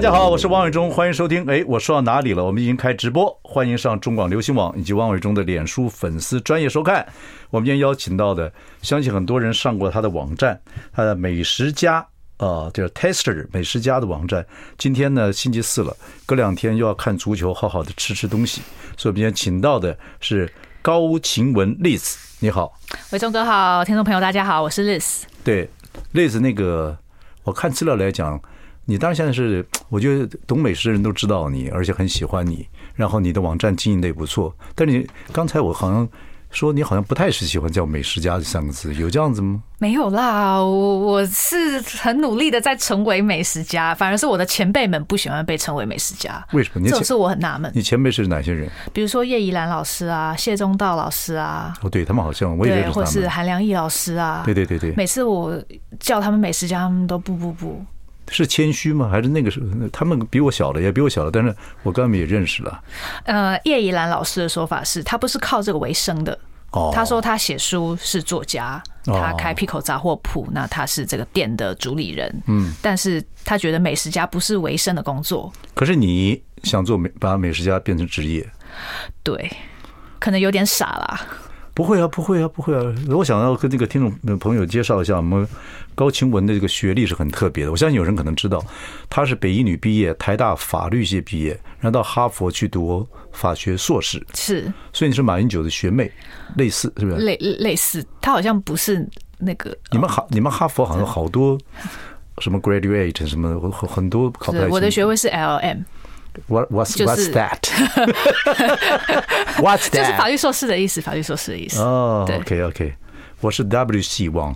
大家好，我是王伟忠，欢迎收听。哎，我说到哪里了？我们已经开直播，欢迎上中广流行网以及王伟忠的脸书粉丝专业收看。我们今天邀请到的，相信很多人上过他的网站，他的美食家啊，就是、Tester 美食家的网站。今天呢，星期四了，隔两天又要看足球，好好的吃吃东西。所以，我们今天请到的是高晴雯 Liz，你好，伟忠哥好，听众朋友大家好，我是 Liz。对，Liz 那个，我看资料来讲。你当然现在是，我觉得懂美食的人都知道你，而且很喜欢你。然后你的网站经营的也不错。但是你刚才我好像说你好像不太是喜欢叫美食家这三个字，有这样子吗？没有啦，我我是很努力的在成为美食家，反而是我的前辈们不喜欢被称为美食家。为什么？这是我很纳闷。你前辈是哪些人？比如说叶怡兰老师啊，谢宗道老师啊。哦，对他们好像我也认识他们。或是韩良义老师啊。对对对对。每次我叫他们美食家，他们都不不不。是谦虚吗？还是那个时候他们比我小了也比我小了，但是我跟他们也认识了。呃，叶怡兰老师的说法是他不是靠这个为生的。哦，他说他写书是作家，他开辟口杂货铺，那他是这个店的主理人。嗯，但是他觉得美食家不是为生的工作。可是你想做美，把美食家变成职业？对，可能有点傻啦。不会啊，不会啊，不会啊！我想要跟这个听众朋友介绍一下，我们高晴雯的这个学历是很特别的。我相信有人可能知道，她是北一女毕业，台大法律系毕业，然后到哈佛去读法学硕士。是，所以你是马英九的学妹，类似是不是？类类似，她好像不是那个。你们哈，你们哈佛好像好多什么 graduate 什么很多考不太。我的学位是 LM。What what's what's that? What's that? 就是法律硕士的意思，法律硕士的意思。哦，OK OK，我是 W 系王。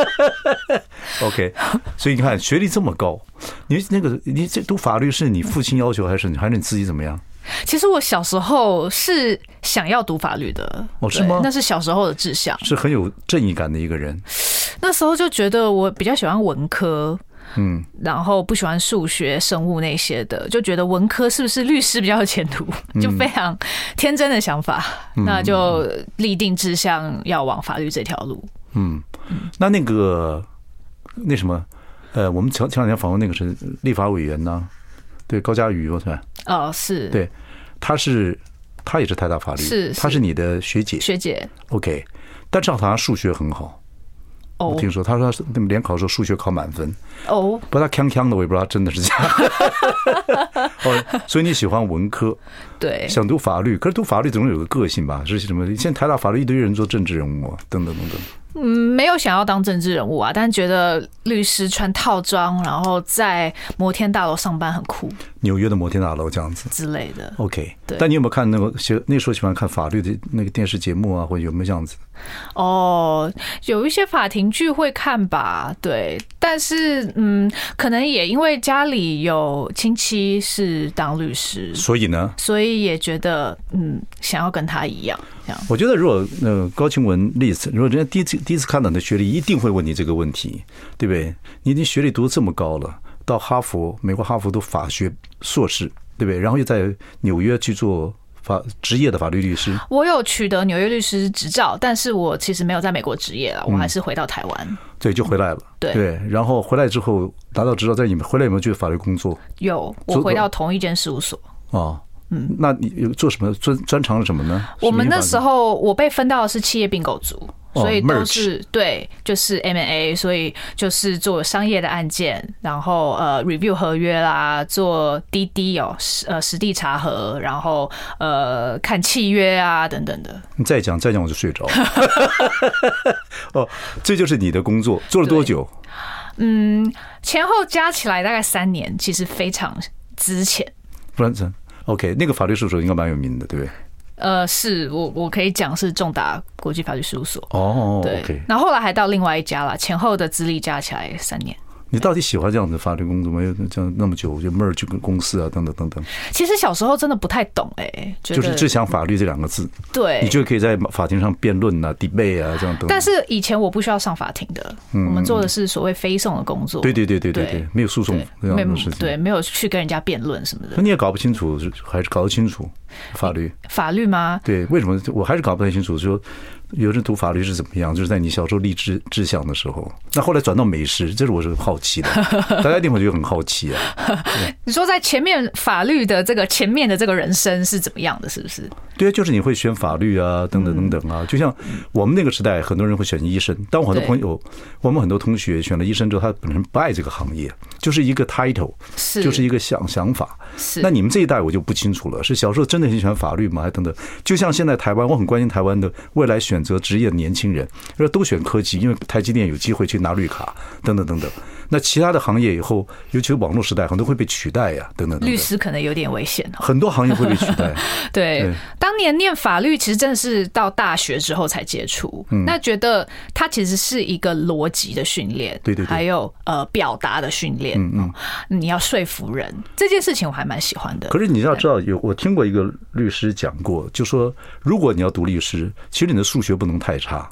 OK，所以你看学历这么高，你那个你这读法律是你父亲要求，还是还是你自己怎么样？其实我小时候是想要读法律的。哦，是吗？那是小时候的志向。是很有正义感的一个人。那时候就觉得我比较喜欢文科。嗯，然后不喜欢数学、生物那些的，就觉得文科是不是律师比较有前途？就非常天真的想法，那就立定志向要往法律这条路。嗯，那那个那什么，呃，我们前前两天访问那个是立法委员呢，对，高嘉瑜，是吧？哦，是，对，他是他也是台大法律，是，他是你的学姐，学姐。OK，但是好像数学很好。我听说，他说他联考的时候数学考满分。哦，不，他锵锵的，我也不知道真的是假的。哦，所以你喜欢文科，对，想读法律，可是读法律总是有个个性吧？是什么？现在台大法律一堆人做政治人物，啊等等等等。嗯，没有想要当政治人物啊，但是觉得律师穿套装，然后在摩天大楼上班很酷。纽约的摩天大楼这样子之类的。OK，对。但你有没有看那个喜那时候喜欢看法律的那个电视节目啊，或者有没有这样子？哦，有一些法庭剧会看吧，对。但是嗯，可能也因为家里有亲戚是当律师，所以呢，所以也觉得嗯，想要跟他一样。这样。我觉得如果呃高晴雯 Liz，如果人家第一次第一次看到你的学历，一定会问你这个问题，对不对？你已经学历读这么高了，到哈佛，美国哈佛读法学硕士，对不对？然后又在纽约去做。法职业的法律律师，我有取得纽约律师执照，但是我其实没有在美国执业了，我还是回到台湾。对，就回来了。对对，然后回来之后拿到执照，在你们回来有没有去法律工作？有，我回到同一间事务所。哦，嗯，那你有做什么专专长是什么呢？我们那时候我被分到的是企业并购组。所以都是对，就是 M&A，所以就是做商业的案件，然后呃 review 合约啦，做滴滴哦，呃实地查核，然后呃看契约啊等等的。你再讲再讲我就睡着。哦，这就是你的工作，做了多久？嗯，前后加起来大概三年，其实非常值钱。不然怎？OK，那个法律事务所应该蛮有名的，对不对？呃，是我我可以讲是重达国际法律事务所哦，对，那后后来还到另外一家了，前后的资历加起来三年。你到底喜欢这样的法律工作吗？这样那么久就 merge 跟公司啊，等等等等。其实小时候真的不太懂哎、欸，就是“只想法律”这两个字，对，你就可以在法庭上辩论啊、debate 啊这样等等。但是以前我不需要上法庭的，我们做的是所谓非讼的工作。对对对对对对，没有诉讼这样的事情，对，没有去跟人家辩论什么的。那你也搞不清楚，还是搞得清楚法律？法律吗？对，为什么我还是搞不太清楚？说。有人读法律是怎么样？就是在你小时候立志志向的时候，那后来转到美食，这是我是很好奇的，大家一定会觉得很好奇啊。你说在前面法律的这个前面的这个人生是怎么样的？是不是？对啊，就是你会选法律啊，等等等等啊。就像我们那个时代，很多人会选医生，但我很多朋友，我们很多同学选了医生之后，他本身不爱这个行业，就是一个 title，是就是一个想想法。是。那你们这一代我就不清楚了，是小时候真的很喜欢法律吗？还等等。就像现在台湾，我很关心台湾的未来选择职业的年轻人，说都选科技，因为台积电有机会去拿绿卡，等等等等。那其他的行业以后，尤其是网络时代，很多会被取代呀，等等。律师可能有点危险。很多行业会被取代。对，当年念法律，其实真的是到大学之后才接触。嗯那觉得它其实是一个逻辑的训练，对对，还有呃表达的训练。嗯嗯，你要说服人这件事情，我还蛮喜欢的。可是你要知道，有我听过一个律师讲过，就说如果你要读律师，其实你的数学不能太差。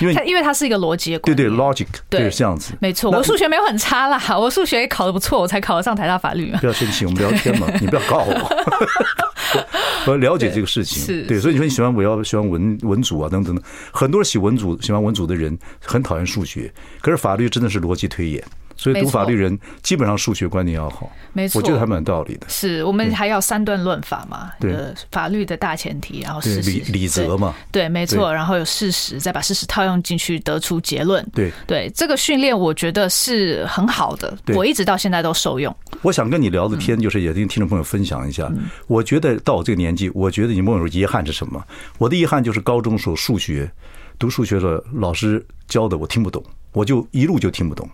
因为因为它是一个逻辑，对对，logic，对，是这样子，没错。我数学没有很差啦，我数学也考得不错，我才考得上台大法律。不要生气，我们聊天嘛，你不要告我。我要了解这个事情，是对，所以你说你喜欢我要喜欢文文组啊，等等等，很多人喜文组喜欢文组的人很讨厌数学，可是法律真的是逻辑推演。所以读法律人基本上数学观念要好，没错，我觉得还蛮有道理的。是我们还要三段论法嘛？对，法律的大前提，然后事实、理理则嘛。对，没错。然后有事实，再把事实套用进去，得出结论。对对，这个训练我觉得是很好的，我一直到现在都受用。我想跟你聊的天，就是也跟听众朋友分享一下。我觉得到我这个年纪，我觉得你问我遗憾是什么？我的遗憾就是高中时候数学读数学的老师教的我听不懂，我就一路就听不懂。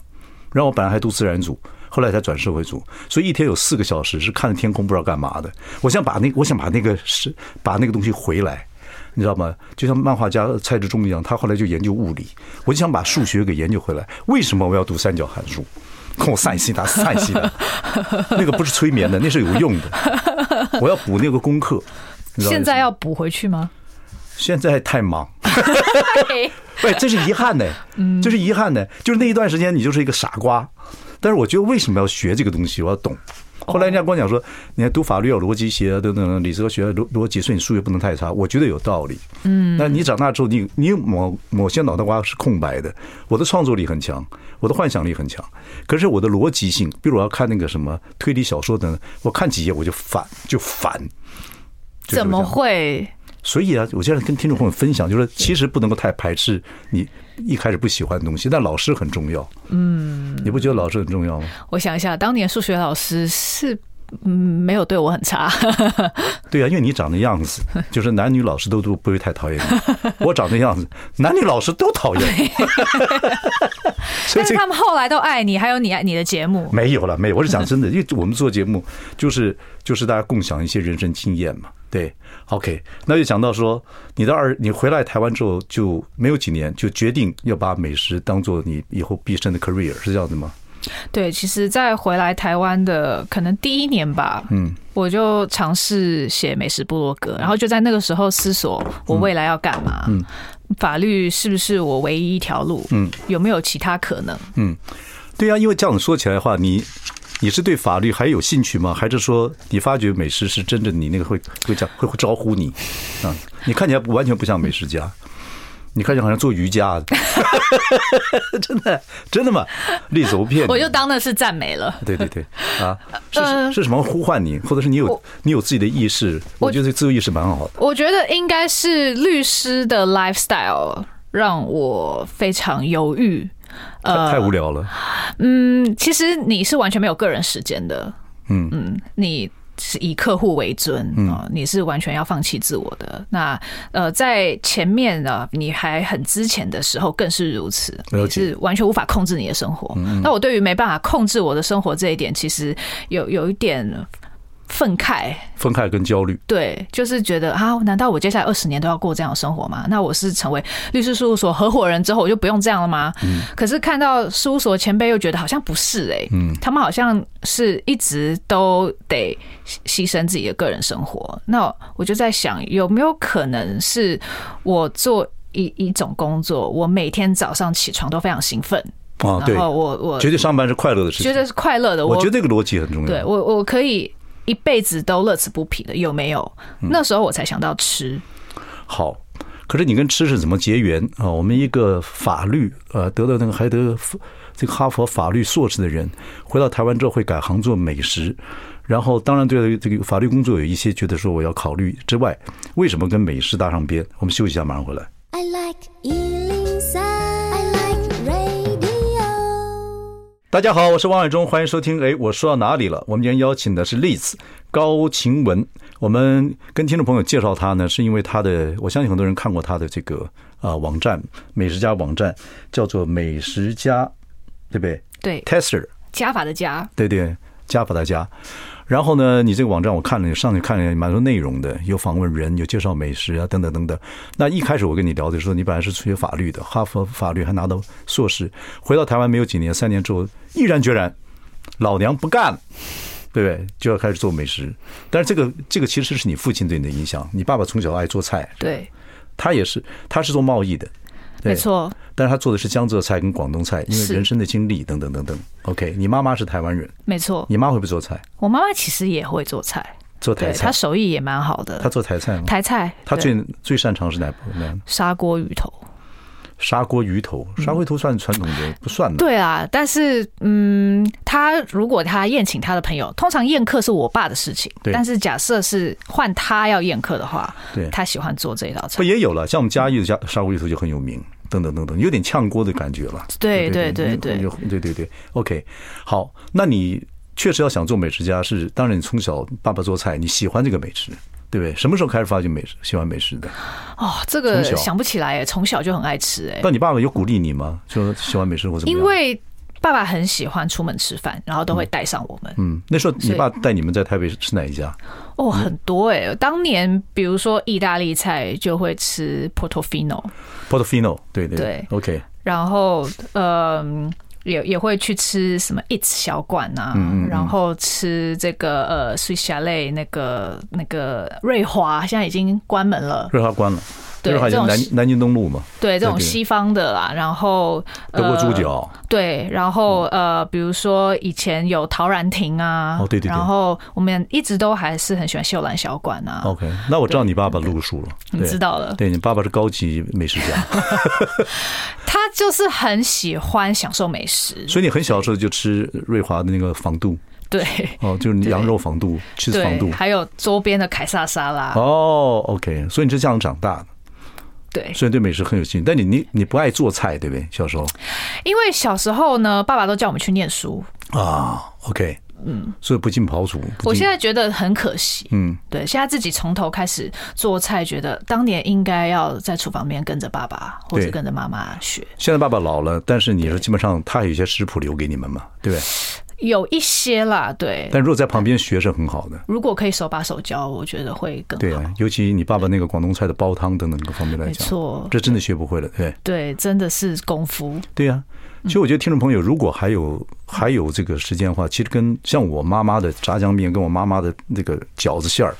然后我本来还读自然组，后来才转社会组，所以一天有四个小时是看着天空不知道干嘛的。我想把那我想把那个是把那个东西回来，你知道吗？就像漫画家蔡志忠一样，他后来就研究物理，我就想把数学给研究回来。为什么我要读三角函数？跟我散心打散心的，那个不是催眠的，那是有用的。我要补那个功课。现在要补回去吗？现在太忙。对，这是遗憾呢，这是遗憾呢，就是那一段时间你就是一个傻瓜，但是我觉得为什么要学这个东西，我要懂。后来人家跟我讲说，你看读法律要逻辑学啊，等等，理哲学逻逻辑，所以你数学不能太差，我觉得有道理。嗯，那你长大之后，你你某某些脑袋瓜是空白的，我的创作力很强，我的幻想力很强，可是我的逻辑性，比如我要看那个什么推理小说等等，我看几页我就烦，就烦。怎么会？所以啊，我现在跟听众朋友分享，就是其实不能够太排斥你一开始不喜欢的东西，但老师很重要。嗯，你不觉得老师很重要吗？我想一下，当年数学老师是嗯没有对我很差。对啊，因为你长的样子，就是男女老师都都不会太讨厌你。我长的样子，男女老师都讨厌。但是他们后来都爱你，还有你爱你的节目。没有了，没有。我是讲真的，因为我们做节目就是就是大家共享一些人生经验嘛。对，OK，那就讲到说，你的二，你回来台湾之后就没有几年，就决定要把美食当做你以后毕生的 career，是这样子吗？对，其实，在回来台湾的可能第一年吧，嗯，我就尝试写美食部落格，然后就在那个时候思索我未来要干嘛，嗯，法律是不是我唯一一条路？嗯，有没有其他可能？嗯，对呀，因为这样说起来的话，你。你是对法律还有兴趣吗？还是说你发觉美食是真正你那个会会讲会会招呼你啊？你看起来完全不像美食家，你看起来好像做瑜伽 的，真的真的吗？例子不骗你，我就当那是赞美了。对对对啊，是是什么呼唤你，或者是你有你有自己的意识？我觉得自由意识蛮好的。我觉得应该是律师的 lifestyle 让我非常犹豫。呃，太无聊了。嗯，其实你是完全没有个人时间的。嗯嗯，你是以客户为尊啊，嗯，你是完全要放弃自我的。那呃，在前面呢，你还很之前的时候更是如此，你是完全无法控制你的生活。那我对于没办法控制我的生活这一点，其实有有一点。愤慨，愤慨跟焦虑，对，就是觉得啊，难道我接下来二十年都要过这样的生活吗？那我是成为律师事务所合伙人之后，我就不用这样了吗？嗯，可是看到事务所前辈又觉得好像不是哎，嗯，他们好像是一直都得牺牲自己的个人生活。那我就在想，有没有可能是我做一一种工作，我每天早上起床都非常兴奋。啊，对，我我觉得上班是快乐的事情，觉得是快乐的。我觉得这个逻辑很重要。对我，我可以一辈子都乐此不疲的，有没有？那时候我才想到吃。好，可是你跟吃是怎么结缘啊？我们一个法律呃得到那个还得这个哈佛法律硕士的人，回到台湾之后会改行做美食，然后当然对这个法律工作有一些觉得说我要考虑之外，为什么跟美食搭上边？我们休息一下，马上回来。I like 大家好，我是王伟忠，欢迎收听。哎，我说到哪里了？我们今天邀请的是 Liz 高晴雯。我们跟听众朋友介绍她呢，是因为她的，我相信很多人看过她的这个啊、呃、网站，美食家网站叫做美食家，对不对？对，Tester 加法的加，对对，加法的加。然后呢，你这个网站我看了，你上去看了蛮多内容的，有访问人，有介绍美食啊，等等等等。那一开始我跟你聊的时候，你本来是学法律的，哈佛法律还拿到硕士，回到台湾没有几年，三年之后毅然决然，老娘不干，对不对？就要开始做美食。但是这个这个其实是你父亲对你的影响，你爸爸从小爱做菜，对，他也是，他是做贸易的。没错，但是他做的是江浙菜跟广东菜，因为人生的经历等等等等。OK，你妈妈是台湾人，没错。你妈会不会做菜？我妈妈其实也会做菜，做台菜，她手艺也蛮好的。她做台菜吗？台菜，她最最擅长是哪部分？砂锅鱼头。砂锅鱼头，砂锅鱼头算传统的，不算的。对啊，但是嗯，他如果他宴请他的朋友，通常宴客是我爸的事情。对。但是假设是换他要宴客的话，对，他喜欢做这一道菜。不也有了，像我们嘉义的家砂锅鱼头就很有名，等等等等，有点呛锅的感觉了。对对对对，对对对。OK，好，那你确实要想做美食家，是当然，你从小爸爸做菜，你喜欢这个美食。对不对？什么时候开始发现美食，喜欢美食的？哦，这个想不起来哎，从小就很爱吃哎。那你爸爸有鼓励你吗？说喜欢美食或怎么样？因为爸爸很喜欢出门吃饭，然后都会带上我们。嗯，那时候你爸带你们在台北吃哪一家？哦，很多哎。当年比如说意大利菜就会吃 Portofino，Portofino，对对对，OK。然后嗯。也也会去吃什么 Eats 小馆啊，然后吃这个呃 Chalet 那个那个瑞华，现在已经关门了。瑞华关了。对，这种南南京东路嘛，对，这种西方的啦，然后德国猪脚，对，然后呃，比如说以前有陶然亭啊，哦对对，然后我们一直都还是很喜欢秀兰小馆啊。OK，那我知道你爸爸路数了，你知道了，对，你爸爸是高级美食家，他就是很喜欢享受美食，所以你很小的时候就吃瑞华的那个仿度，对，哦，就是羊肉仿肚，吃仿肚，还有周边的凯撒沙拉，哦，OK，所以你是这样长大的。对，所以对美食很有兴趣，但你你你不爱做菜，对不对？小时候，因为小时候呢，爸爸都叫我们去念书啊。OK，嗯，所以不进庖厨。我现在觉得很可惜，嗯，对，现在自己从头开始做菜，觉得当年应该要在厨房边跟着爸爸或者跟着妈妈学。现在爸爸老了，但是你说基本上他有一些食谱留给你们嘛，对不对？有一些啦，对。但如果在旁边学是很好的。如果可以手把手教，我觉得会更好。对啊，尤其你爸爸那个广东菜的煲汤等等各方面来讲，没错，这真的学不会了，对。对，真的是功夫。对呀，其实我觉得听众朋友如果还有还有这个时间的话，其实跟像我妈妈的炸酱面，跟我妈妈的那个饺子馅儿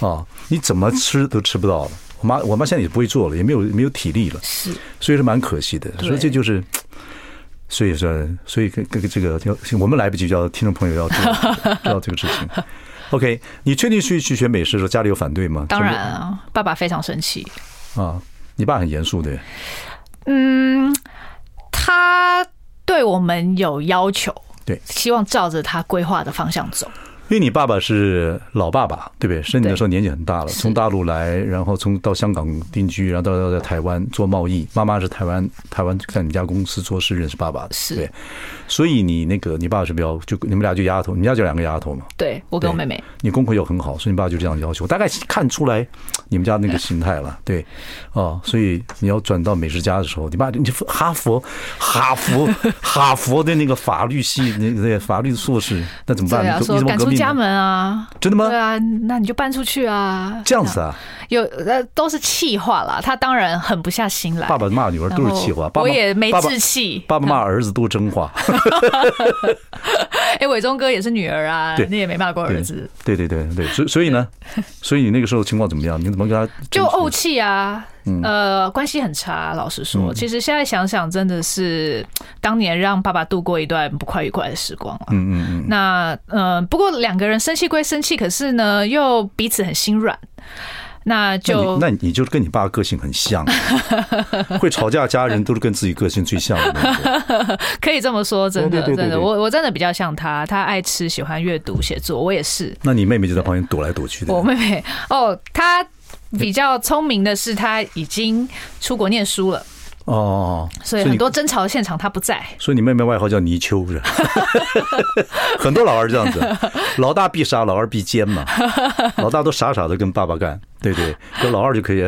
啊，你怎么吃都吃不到了。我妈我妈现在也不会做了，也没有没有体力了，是，所以是蛮可惜的。所以这就是。所以说，所以跟跟这个，我们来不及叫听众朋友要 知道这个事情。OK，你确定去去学美食的时候，家里有反对吗？当然啊，爸爸非常生气。啊，你爸很严肃的。嗯，他对我们有要求，对，希望照着他规划的方向走。因为你爸爸是老爸爸，对不对？生你的时候年纪很大了，从大陆来，然后从到香港定居，然后到到在台湾做贸易。妈妈是台湾台湾在你家公司做事认识爸爸的，是对。所以你那个你爸爸是比较就你们俩就丫头，你们家就两个丫头嘛。对，我跟我妹妹。你功课又很好，所以你爸就这样要求。大概看出来你们家那个心态了，对。哦，所以你要转到美食家的时候，你爸你哈佛哈佛哈佛的那个法律系那个法律硕士，那怎么办？你怎么革命？家门啊，真的吗？对啊，那你就搬出去啊，这样子啊，有呃都是气话啦，他当然狠不下心来。爸爸骂女儿都是气话，我也没志气。爸爸骂儿子都真话。哎，伟忠哥也是女儿啊，你也没骂过儿子。对对对对，所所以呢，所以你那个时候情况怎么样？你怎么跟他就怄气啊？呃，关系很差。老实说，其实现在想想，真的是当年让爸爸度过一段不快愉快的时光了。嗯嗯嗯。那呃，不过两个人生气归生气，可是呢，又彼此很心软。那就那你就跟你爸个性很像，会吵架家人都是跟自己个性最像的。可以这么说，真的真的，我我真的比较像他，他爱吃，喜欢阅读写作，我也是。那你妹妹就在旁边躲来躲去的。我妹妹哦，她比较聪明的是，他已经出国念书了。哦，所以很多争吵的现场他不在，所以你妹妹外号叫泥鳅是吧？很多老二这样子，老大必杀，老二必奸嘛。老大都傻傻的跟爸爸干，对对，跟老二就可以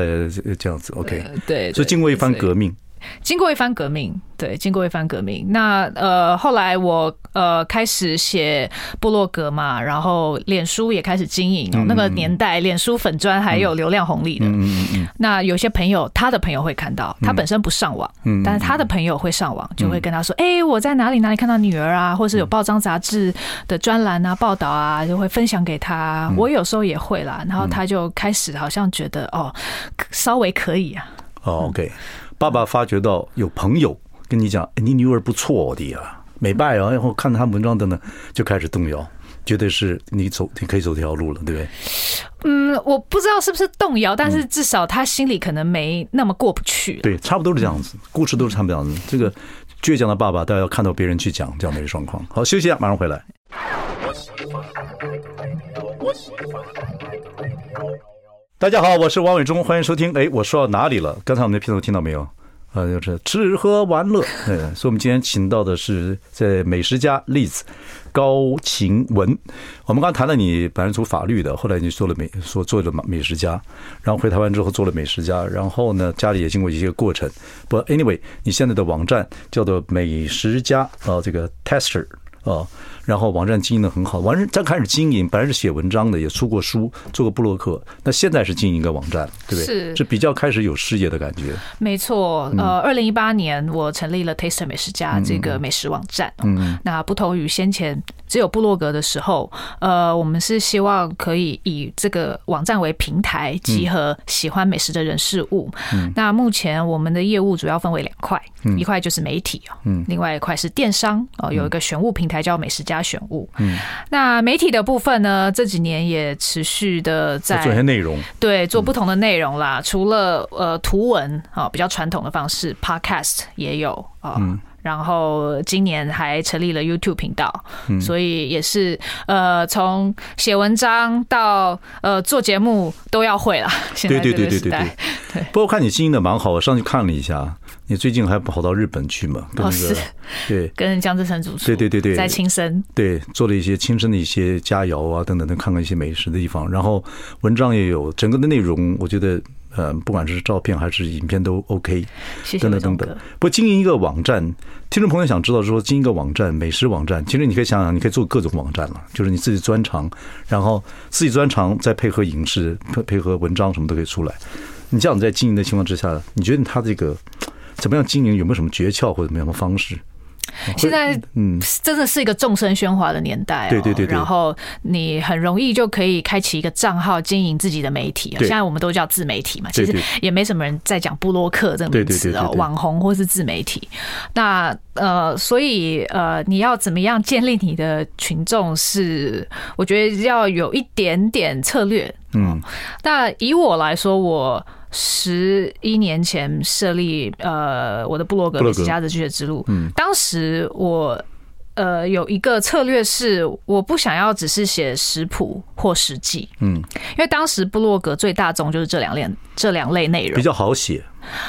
这样子，OK。对，所以经过一番革命。经过一番革命，对，经过一番革命。那呃，后来我呃开始写部落格嘛，然后脸书也开始经营。那个年代，脸书粉砖还有流量红利的。那有些朋友，他的朋友会看到，他本身不上网，但是他的朋友会上网，就会跟他说：“哎，我在哪里哪里看到女儿啊，或是有报章杂志的专栏啊、报道啊，就会分享给他。”我有时候也会啦，然后他就开始好像觉得哦，稍微可以啊。哦，OK。爸爸发觉到有朋友跟你讲，你女儿不错的呀，美拜啊，然后看他文章等等，就开始动摇，觉得是你走，你可以走这条路了，对不对？嗯，我不知道是不是动摇，但是至少他心里可能没那么过不去。对，差不多是这样子，故事都是差不多这样子。这个倔强的爸爸，大家要看到别人去讲这样的一个状况。好，休息一下，马上回来。大家好，我是王伟忠，欢迎收听。哎，我说到哪里了？刚才我们的片头听到没有？啊，就是吃喝玩乐。嗯，所以我们今天请到的是在美食家 Liz 高晴雯。我们刚谈了你本来读法律的，后来你做了美，说做了美食家，然后回台湾之后做了美食家，然后呢，家里也经过一些过程。不，anyway，你现在的网站叫做美食家啊，这个 Tester 啊。然后网站经营的很好，完在开始经营，本来是写文章的，也出过书，做过布洛克。那现在是经营一个网站，对不对？是，是比较开始有事业的感觉。没错，呃，二零一八年我成立了 Taster 美食家这个美食网站。嗯，那不同于先前只有部落格的时候，呃，我们是希望可以以这个网站为平台，集合喜欢美食的人事物。嗯，那目前我们的业务主要分为两块，一块就是媒体啊，嗯，另外一块是电商哦，有一个选物平台叫美食。家选物，嗯，那媒体的部分呢？这几年也持续的在做一些内容，对，做不同的内容啦。除了呃图文啊，比较传统的方式，Podcast 也有啊。然后今年还成立了 YouTube 频道，所以也是呃从写文章到呃做节目都要会了。现在对对对对，对。不过看你经营的蛮好，我上去看了一下。你最近还跑到日本去嘛？跟那个对，跟江志成主厨对对对对，在亲身对做了一些亲身的一些佳肴啊等等，看看一些美食的地方，然后文章也有，整个的内容我觉得呃，不管是照片还是影片都 OK，等等等等。不过经营一个网站，听众朋友想知道说经营一个网站，美食网站，其实你可以想想，你可以做各种网站了，就是你自己专长，然后自己专长再配合影视配配合文章什么都可以出来。你这样在经营的情况之下，你觉得他这个？怎么样经营？有没有什么诀窍或者怎么样的方式？现在嗯，真的是一个众生喧哗的年代，对对对。然后你很容易就可以开启一个账号，经营自己的媒体。现在我们都叫自媒体嘛，其实也没什么人在讲布洛克这个名词哦，网红或是自媒体。那呃，所以呃，你要怎么样建立你的群众？是我觉得要有一点点策略。嗯，那以我来说，我。十一年前设立呃我的部落格《美食家的拒绝之路》，嗯，当时我呃有一个策略是，我不想要只是写食谱或食记，嗯，因为当时部落格最大众就是这两类这两类内容。比较好写，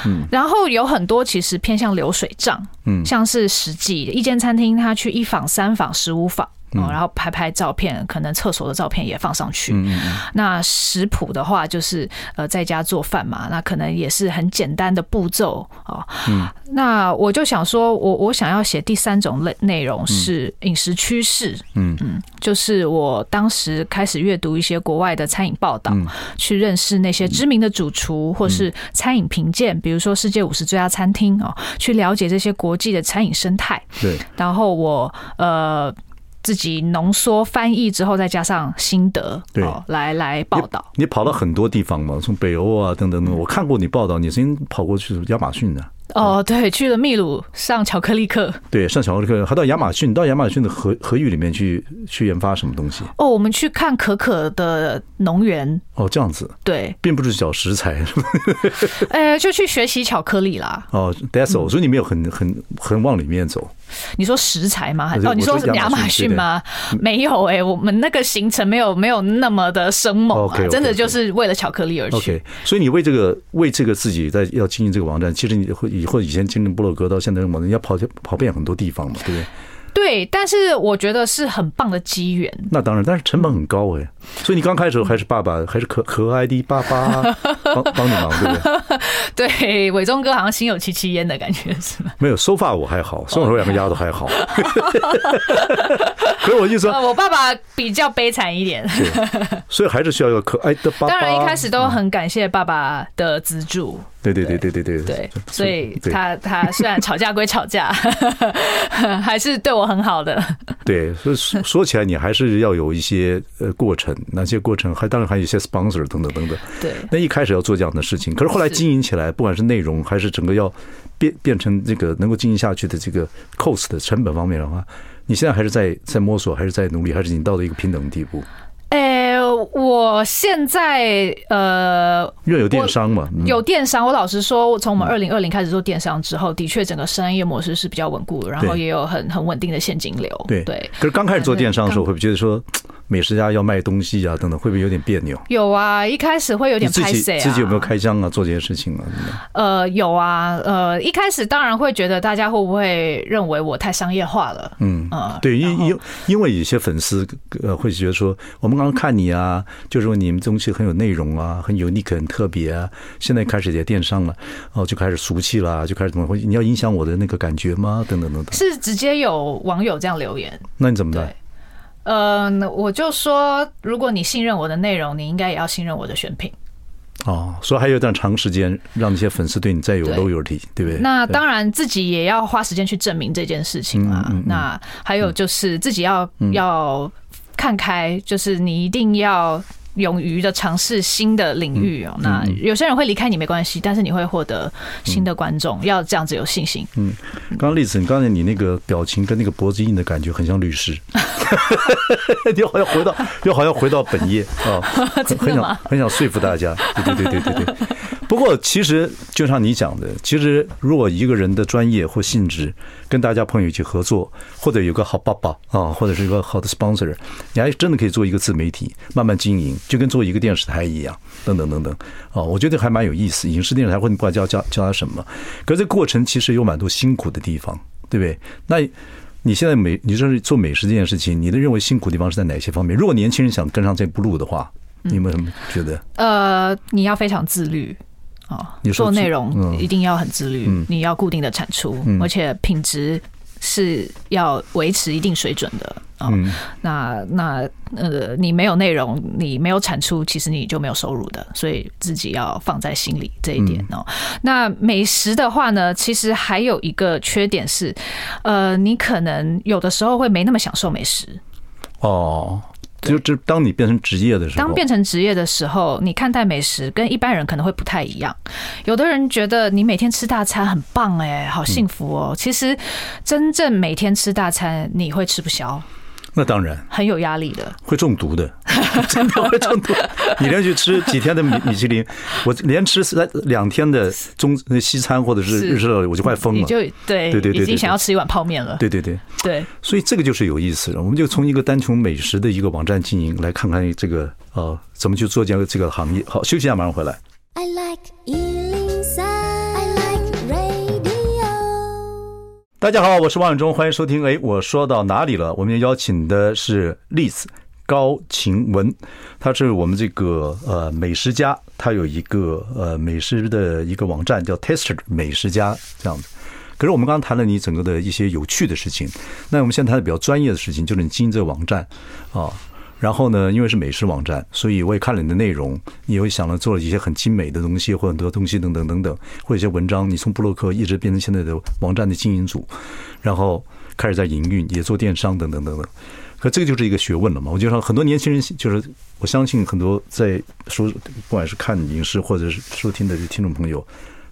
嗯，然后有很多其实偏向流水账，嗯，像是食记，一间餐厅他去一访、三访、十五访。嗯，然后拍拍照片，可能厕所的照片也放上去。嗯嗯。那食谱的话，就是呃在家做饭嘛，那可能也是很简单的步骤哦。嗯。那我就想说，我我想要写第三种类内容是饮食趋势。嗯嗯。就是我当时开始阅读一些国外的餐饮报道，去认识那些知名的主厨或是餐饮评鉴，比如说世界五十最佳餐厅哦，去了解这些国际的餐饮生态。对。然后我呃。自己浓缩翻译之后，再加上心得，对，来来报道。你跑到很多地方嘛，从北欧啊等等等，我看过你报道，你曾经跑过去亚马逊的。哦，对，去了秘鲁上巧克力课。对，上巧克力课，还到亚马逊，到亚马逊的河河域里面去去研发什么东西？哦，我们去看可可的农园。哦，这样子。对，并不是找食材。哎，就去学习巧克力啦。哦，That's all。所以你没有很很很往里面走。你说食材吗？哦，你说亚马逊吗？没有哎，我们那个行程没有没有那么的生猛啊，真的就是为了巧克力而去。所以你为这个为这个自己在要经营这个网站，其实你会以后以前经营部落格到现在网站，你要跑跑遍很多地方嘛，对不对？对，但是我觉得是很棒的机缘。那当然，但是成本很高哎。所以你刚开始还是爸爸，还是可可爱的爸爸 帮帮你忙，对不对？对，伟忠哥好像心有戚戚焉的感觉是吗？没有，收发我还好，送我两个丫头还好。可是我意思说，我爸爸比较悲惨一点。所以还是需要一个可爱的爸爸。当然，一开始都很感谢爸爸的资助。对对对对对对对，所以他他虽然吵架归吵架，还是对我很好的。对，所以说起来，你还是要有一些呃过程，那些过程还当然还有一些 sponsor 等等等等。对，那一开始要做这样的事情，可是后来经营起来，不管是内容还是整个要变变成这个能够经营下去的这个 cost 的成本方面的话，你现在还是在在摸索，还是在努力，还是已经到了一个平等的地步？哎，我现在呃，因为有电商嘛，有电商。我老实说，我从我们二零二零开始做电商之后，的确整个商业模式是比较稳固，然后也有很很稳定的现金流。对对。可是刚开始做电商的时候，会不会觉得说？美食家要卖东西啊，等等，会不会有点别扭？有啊，一开始会有点拍谢啊。自己有没有开箱啊？做这件事情啊？呃，有啊，呃，一开始当然会觉得大家会不会认为我太商业化了？嗯啊，对，因因因为有些粉丝呃会觉得说，我们刚刚看你啊，就是说你们东西很有内容啊，很 unique，很特别啊。现在开始也电商了，哦，就开始俗气了，就开始怎么会？你要影响我的那个感觉吗？等等等等。是直接有网友这样留言？那你怎么办？呃，我就说，如果你信任我的内容，你应该也要信任我的选品。哦，所以还有一段长时间，让那些粉丝对你再有 loyalty，对不对？那当然，自己也要花时间去证明这件事情啊。那还有就是自己要要看开，就是你一定要。勇于的尝试新的领域哦，那有些人会离开你没关系，但是你会获得新的观众，要这样子有信心。嗯，刚刚丽子，你刚才你那个表情跟那个脖子硬的感觉很像律师，你好像回到又好像回到本业啊，很想很想说服大家，对对对对对对。不过其实就像你讲的，其实如果一个人的专业或性质跟大家朋友一起合作，或者有个好爸爸啊，或者是一个好的 sponsor，你还真的可以做一个自媒体，慢慢经营。就跟做一个电视台一样，等等等等，啊，我觉得还蛮有意思。影视电视台或者不管叫叫叫他什么，可是这过程其实有蛮多辛苦的地方，对不对？那你现在美，你说是做美食这件事情，你的认为辛苦的地方是在哪些方面？如果年轻人想跟上这步路的话，你有没有什么觉得？呃，你要非常自律啊，你做内容一定要很自律，你要固定的产出，而且品质。是要维持一定水准的啊。那那呃，你没有内容，你没有产出，其实你就没有收入的。所以自己要放在心里这一点哦。那美食的话呢，其实还有一个缺点是，呃，你可能有的时候会没那么享受美食哦。就就当你变成职业的时候，当变成职业的时候，你看待美食跟一般人可能会不太一样。有的人觉得你每天吃大餐很棒哎，好幸福哦。其实真正每天吃大餐，你会吃不消。那当然很有压力的，会中毒的，真的会中毒。你连续吃几天的米米其林，我连吃三两天的中西餐或者是日式料理，我就快疯了。你就对对对，已经想要吃一碗泡面了。对对对对，所以这个就是有意思了。我们就从一个单纯美食的一个网站经营，来看看这个呃怎么去做这个这个行业。好，休息一下，马上回来。I like 大家好，我是王永忠，欢迎收听。哎，我说到哪里了？我们邀请的是 Liz 高晴雯，她是我们这个呃美食家，她有一个呃美食的一个网站叫 Tester 美食家这样子。可是我们刚刚谈了你整个的一些有趣的事情，那我们现在谈的比较专业的事情，就是你经营这个网站啊。然后呢，因为是美食网站，所以我也看了你的内容，你会想了做了一些很精美的东西，或很多东西等等等等，或一些文章。你从布洛克一直变成现在的网站的经营组，然后开始在营运，也做电商等等等等。可这个就是一个学问了嘛？我觉得很多年轻人，就是我相信很多在收，不管是看影视或者是收听的听众朋友，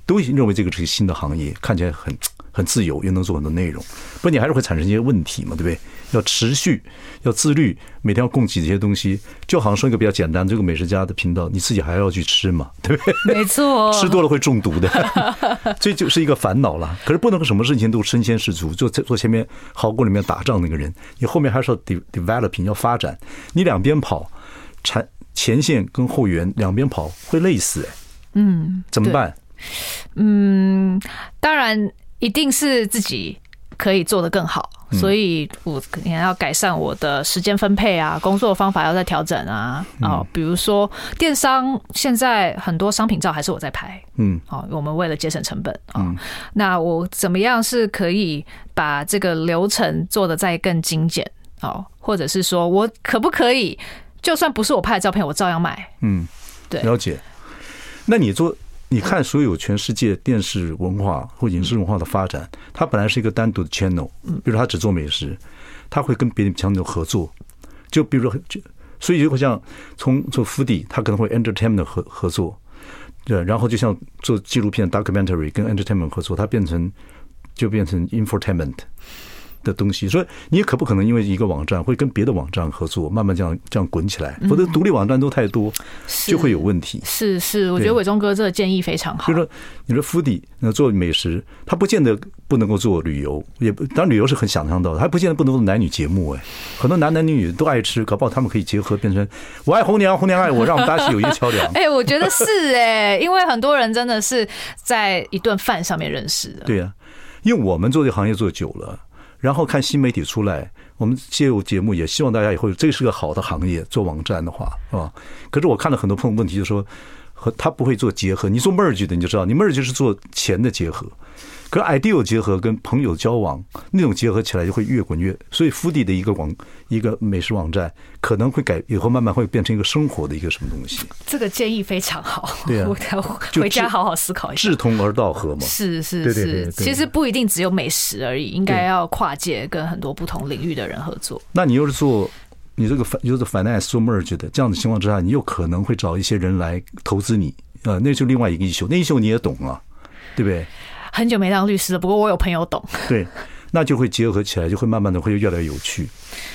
都认为这个是新的行业，看起来很很自由，又能做很多内容。不过你还是会产生一些问题嘛，对不对？要持续，要自律，每天要供给这些东西，就好像说一个比较简单，这个美食家的频道，你自己还要去吃嘛，对不对？没错，吃多了会中毒的，这就是一个烦恼了。可是不能什么事情都身先士卒，就在做前面壕沟里面打仗那个人，你后面还是要 developing 要发展，你两边跑，前前线跟后援两边跑会累死哎，嗯，怎么办？嗯，当然一定是自己可以做得更好。所以，我肯定要改善我的时间分配啊，工作方法要再调整啊。哦，比如说电商，现在很多商品照还是我在拍。嗯，哦，我们为了节省成本啊，那我怎么样是可以把这个流程做得再更精简？哦，或者是说我可不可以，就算不是我拍的照片，我照样卖？嗯，对，了解。那你做？你看，所有全世界电视文化或影视文化的发展，它本来是一个单独的 channel，比如他只做美食，他会跟别的 channel 合作，就比如说，就所以就会像从做 foodie，他可能会 entertainment 合合作，对，然后就像做纪录片 documentary 跟 entertainment 合作，它变成就变成 infotainment。的东西，所以你也可不可能因为一个网站会跟别的网站合作，慢慢这样这样滚起来，否则独立网站都太多，就会有问题。是是，我觉得伟忠哥这个建议非常好。就是说，你说 foodie 那做美食，他不见得不能够做旅游，也不当然旅游是很想象到的，他不见得不能做男女节目。哎，很多男男女女都爱吃，搞不好他们可以结合变成我爱红娘，红娘爱我，让我们大家有一个桥梁。哎，我觉得是哎，因为很多人真的是在一顿饭上面认识的。对呀，因为我们做这个行业做久了。然后看新媒体出来，我们借由节目也希望大家以后，这是个好的行业，做网站的话，啊？可是我看了很多朋友问题，就是说和他不会做结合。你做 merge 的，你就知道，你 merge 是做钱的结合。可是 ideal 结合跟朋友交往那种结合起来就会越滚越，所以 foodie 的一个网一个美食网站可能会改以后慢慢会变成一个生活的一个什么东西。这个建议非常好，对啊，我回家好好思考一下。志同而道合嘛，是是是，其实不一定只有美食而已，应该要跨界跟很多不同领域的人合作。那你又是做你这个反又是 finance 做 merge 的这样的情况之下，你又可能会找一些人来投资你啊，那就另外一个一秀，那一秀你也懂啊，对不对？很久没当律师了，不过我有朋友懂。对，那就会结合起来，就会慢慢的会越来越有趣。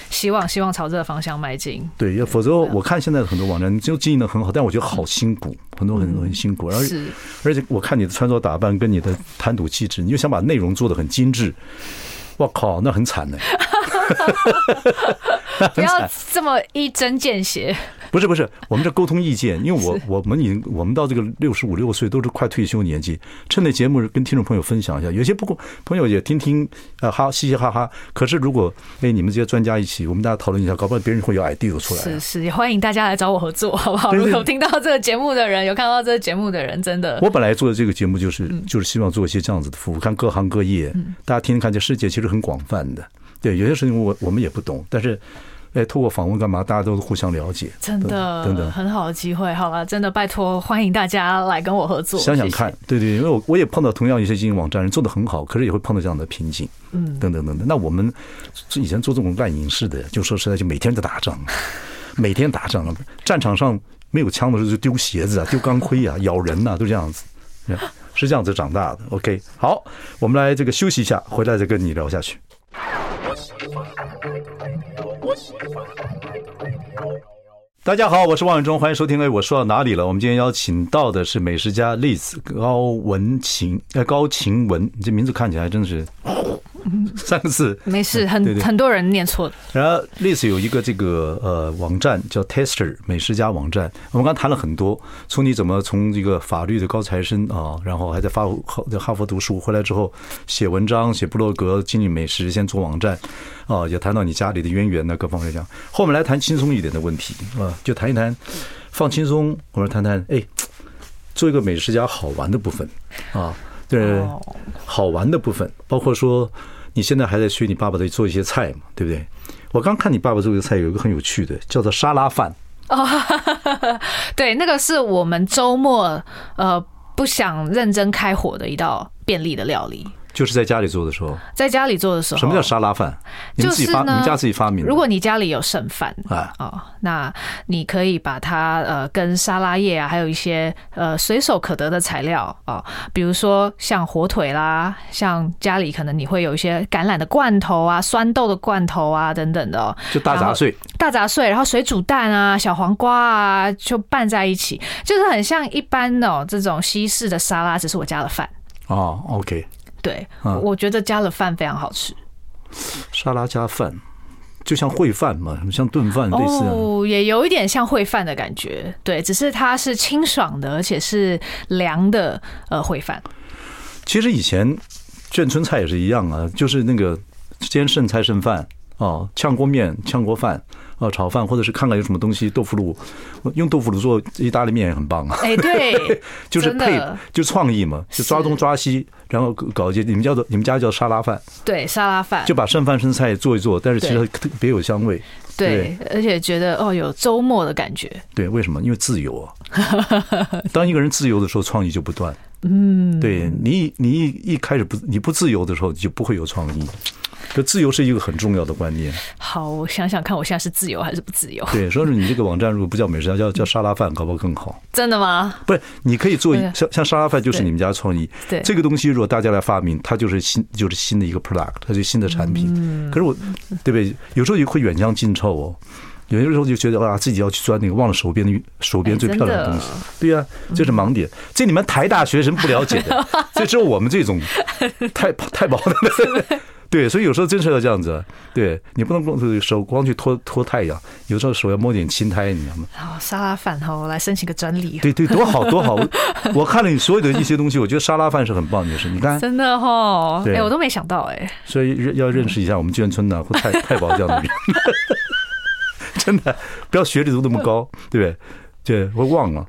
希望希望朝这个方向迈进。对，要否则我看现在的很多网站就经营的很好，但我觉得好辛苦，很多很多很辛苦。而且而且我看你的穿着打扮跟你的谈吐气质，你就想把内容做的很精致。我靠，那很惨呢。不要这么一针见血。不是不是，我们这沟通意见，因为我我们已经我们到这个六十五六岁都是快退休年纪，趁着节目跟听众朋友分享一下，有些不过朋友也听听啊哈嘻嘻哈哈。可是如果哎你们这些专家一起，我们大家讨论一下，搞不好别人会有 idea 出来。是是，也欢迎大家来找我合作，好不好？如果有听到这个节目的人，有看到这个节目的人，真的，我本来做的这个节目就是就是希望做一些这样子的服务，看各行各业，大家听听看，这世界其实很广泛的。对，有些事情我我们也不懂，但是。哎，透过访问干嘛？大家都互相了解，真的，真的很好的机会。好了，真的拜托，欢迎大家来跟我合作。想想看，对对，因为我我也碰到同样一些经营网站人做的很好，可是也会碰到这样的瓶颈，嗯，等等等等。那我们以前做这种烂影视的，就说实在，就每天在打仗，每天打仗，战场上没有枪的时候就丢鞋子啊，丢钢盔啊，咬人呐，都这样子，是这样子长大的。OK，好，我们来这个休息一下，回来再跟你聊下去。大家好，我是王永忠，欢迎收听。哎，我说到哪里了？我们今天邀请到的是美食家栗子高文琴，呃，高晴雯，你这名字看起来真的是三个字没事，很很多人念错了。然后类似有一个这个呃网站叫 Tester 美食家网站。我们刚刚谈了很多，从你怎么从这个法律的高材生啊，然后还在法在哈佛读书，回来之后写文章、写布洛格、经营美食、先做网站啊，也谈到你家里的渊源呢，各方面讲。后面来谈轻松一点的问题啊，就谈一谈放轻松，我们谈谈哎，做一个美食家好玩的部分啊，对，好玩的部分，包括说。你现在还在学你爸爸在做一些菜嘛，对不对？我刚看你爸爸做的菜，有一个很有趣的，叫做沙拉饭。哦，对，那个是我们周末呃不想认真开火的一道便利的料理。就是在家里做的时候，在家里做的时候，什么叫沙拉饭？你们自己发，你们家自己发明。如果你家里有剩饭啊，哦，那你可以把它呃跟沙拉叶啊，还有一些呃随手可得的材料啊，比如说像火腿啦，像家里可能你会有一些橄榄的罐头啊、酸豆的罐头啊等等的，就大杂碎，大杂碎，然后水煮蛋啊、小黄瓜啊，就拌在一起，就是很像一般的这种西式的沙拉，只是我加了饭。哦，OK。对，我觉得加了饭非常好吃。沙拉加饭，就像烩饭嘛，像炖饭类似。哦，也有一点像烩饭的感觉。对，只是它是清爽的，而且是凉的。呃，烩饭。其实以前眷村菜也是一样啊，就是那个煎剩菜剩饭哦，炝锅面、炝锅饭。哦，炒饭或者是看看有什么东西，豆腐乳，用豆腐乳做意大利面也很棒啊！哎，对，就是配，就创意嘛，就抓东抓西，然后搞一些你们叫做你们家叫沙拉饭，对，沙拉饭，就把剩饭剩菜做一做，但是其实特别有香味，对，而且觉得哦有周末的感觉。对，为什么？因为自由啊！当一个人自由的时候，创意就不断。嗯，对你，你一一开始不你不自由的时候，你就不会有创意。这自由是一个很重要的观念。好，我想想看，我现在是自由还是不自由？对，说是你这个网站如果不叫美食家，叫叫沙拉饭，搞不好更好。真的吗？不是，你可以做像像沙拉饭，就是你们家创意。对，这个东西如果大家来发明，它就是新，就是新的一个 product，它就是新的产品。嗯。可是我，对不对？有时候也会远香近臭哦。有些时候就觉得啊，自己要去钻那个，忘了手边的手边最漂亮的东西。对呀，这是盲点。这你们台大学生不了解的，这只有我们这种太太薄的。对，所以有时候真是要这样子。对，你不能光手光去托托太阳，有时候手要摸点青苔，你知道吗？哦，沙拉饭哈，我来申请个专利。对对，多好多好！我看了你所有的一些东西，我觉得沙拉饭是很棒的事。你看，真的哈，哎，我都没想到哎。所以要认识一下我们眷村的或太太保这样的人，真的不要学历都那么高，对不对？对，我忘了。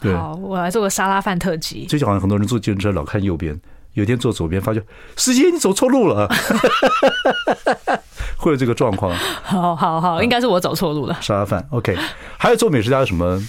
对，好，我来做个沙拉饭特辑。最近好像很多人坐自行车老看右边。有一天坐左边，发觉司机你走错路了，会有这个状况。好好好，应该是我走错路了。沙拉饭，OK。还有做美食家有什么？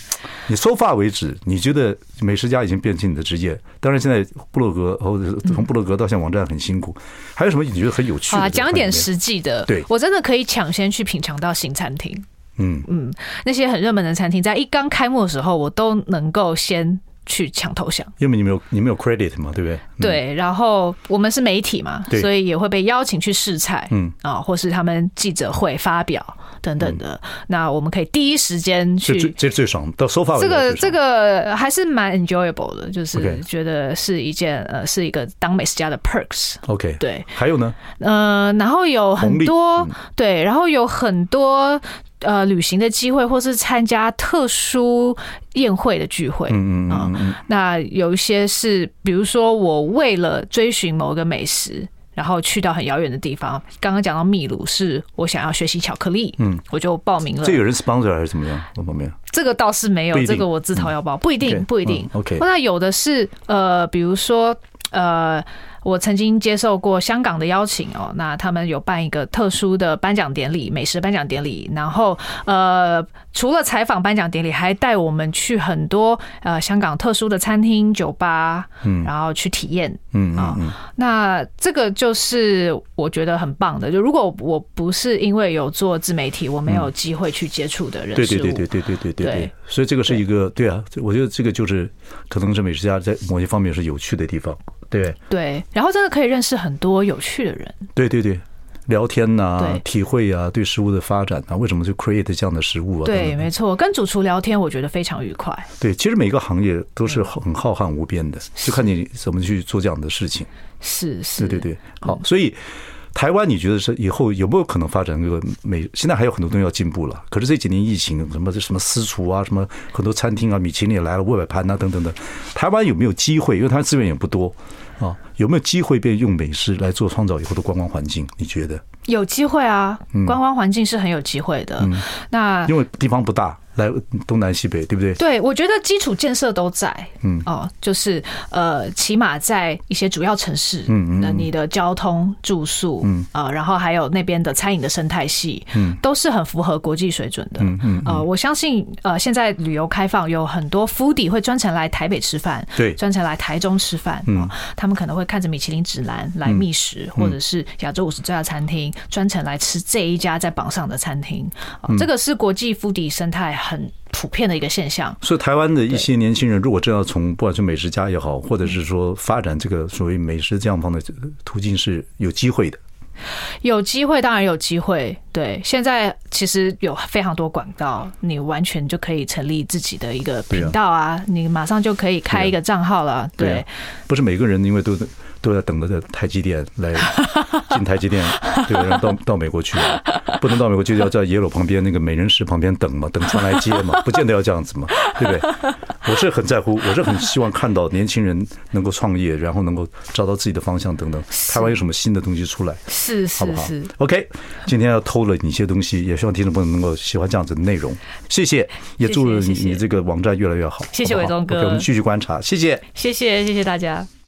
你 so far 为止，你觉得美食家已经变成你的职业？当然，现在布洛格或者从布洛格到现在网站很辛苦。还有什么你觉得很有趣的？啊，讲一点实际的。对，我真的可以抢先去品尝到新餐厅。嗯嗯，那些很热门的餐厅，在一刚开幕的时候，我都能够先。去抢头像，因为你们有你们有 credit 嘛，对不对？对，然后我们是媒体嘛，所以也会被邀请去试菜，嗯啊，或是他们记者会发表等等的。那我们可以第一时间去，这是最爽到 so far。这个这个还是蛮 enjoyable 的，就是觉得是一件呃是一个当美食家的 perks。OK，对，还有呢？呃，然后有很多对，然后有很多。呃，旅行的机会，或是参加特殊宴会的聚会，嗯嗯嗯，那有一些是，比如说我为了追寻某个美食，然后去到很遥远的地方。刚刚讲到秘鲁，是我想要学习巧克力，嗯，我就报名了。这有人 sponsor 还是怎么样？我报名。这个倒是没有，这个我自掏腰包，不一定，不一定。OK，那有的是，呃，比如说，呃。我曾经接受过香港的邀请哦，那他们有办一个特殊的颁奖典礼，美食颁奖典礼。然后呃，除了采访颁奖典礼，还带我们去很多呃香港特殊的餐厅、酒吧，嗯，然后去体验，嗯啊，那这个就是我觉得很棒的。就如果我不是因为有做自媒体，我没有机会去接触的人，对对对对对对对对对。所以这个是一个对啊，我觉得这个就是可能是美食家在某些方面是有趣的地方。对对，然后真的可以认识很多有趣的人。对对对，聊天呐、啊，体会啊，对食物的发展啊，为什么就 create 这样的食物啊？对，等等没错，跟主厨聊天，我觉得非常愉快。对，其实每个行业都是很浩瀚无边的，就看你怎么去做这样的事情。是是，对对对，好，所以。台湾，你觉得是以后有没有可能发展这个美？现在还有很多东西要进步了。可是这几年疫情，什么什么私厨啊，什么很多餐厅啊，米其林也来了，外摆盘啊等等等。台湾有没有机会？因为它资源也不多啊，有没有机会变用美食来做创造以后的观光环境？你觉得？有机会啊，观光环境是很有机会的。嗯、那因为地方不大。来东南西北，对不对？对，我觉得基础建设都在，嗯，哦，就是呃，起码在一些主要城市，嗯嗯，那你的交通、住宿，嗯。啊，然后还有那边的餐饮的生态系，嗯，都是很符合国际水准的，嗯嗯，呃，我相信呃，现在旅游开放，有很多 foodie 会专程来台北吃饭，对，专程来台中吃饭，嗯，他们可能会看着米其林指南来觅食，或者是亚洲五十最佳餐厅，专程来吃这一家在榜上的餐厅，这个是国际 foodie 生态。很普遍的一个现象，所以台湾的一些年轻人，如果真要从不管是美食家也好，或者是说发展这个所谓美食这样方的途径，是有机会的。有机会，当然有机会。对，现在其实有非常多广告，你完全就可以成立自己的一个频道啊，你马上就可以开一个账号了。对，不是每个人因为都。都在等着台积电来进台积电，对，然后到到美国去，不能到美国就要在耶鲁旁边那个美人石旁边等嘛，等船来接嘛，不见得要这样子嘛，对不对？我是很在乎，我是很希望看到年轻人能够创业，然后能够找到自己的方向等等。台湾有什么新的东西出来？是是是，？OK，今天要偷了你一些东西，也希望听众朋友能够喜欢这样子的内容。谢谢，也祝你你这个网站越来越好。谢谢伟忠哥，我们继续观察。谢谢，谢谢谢谢大家。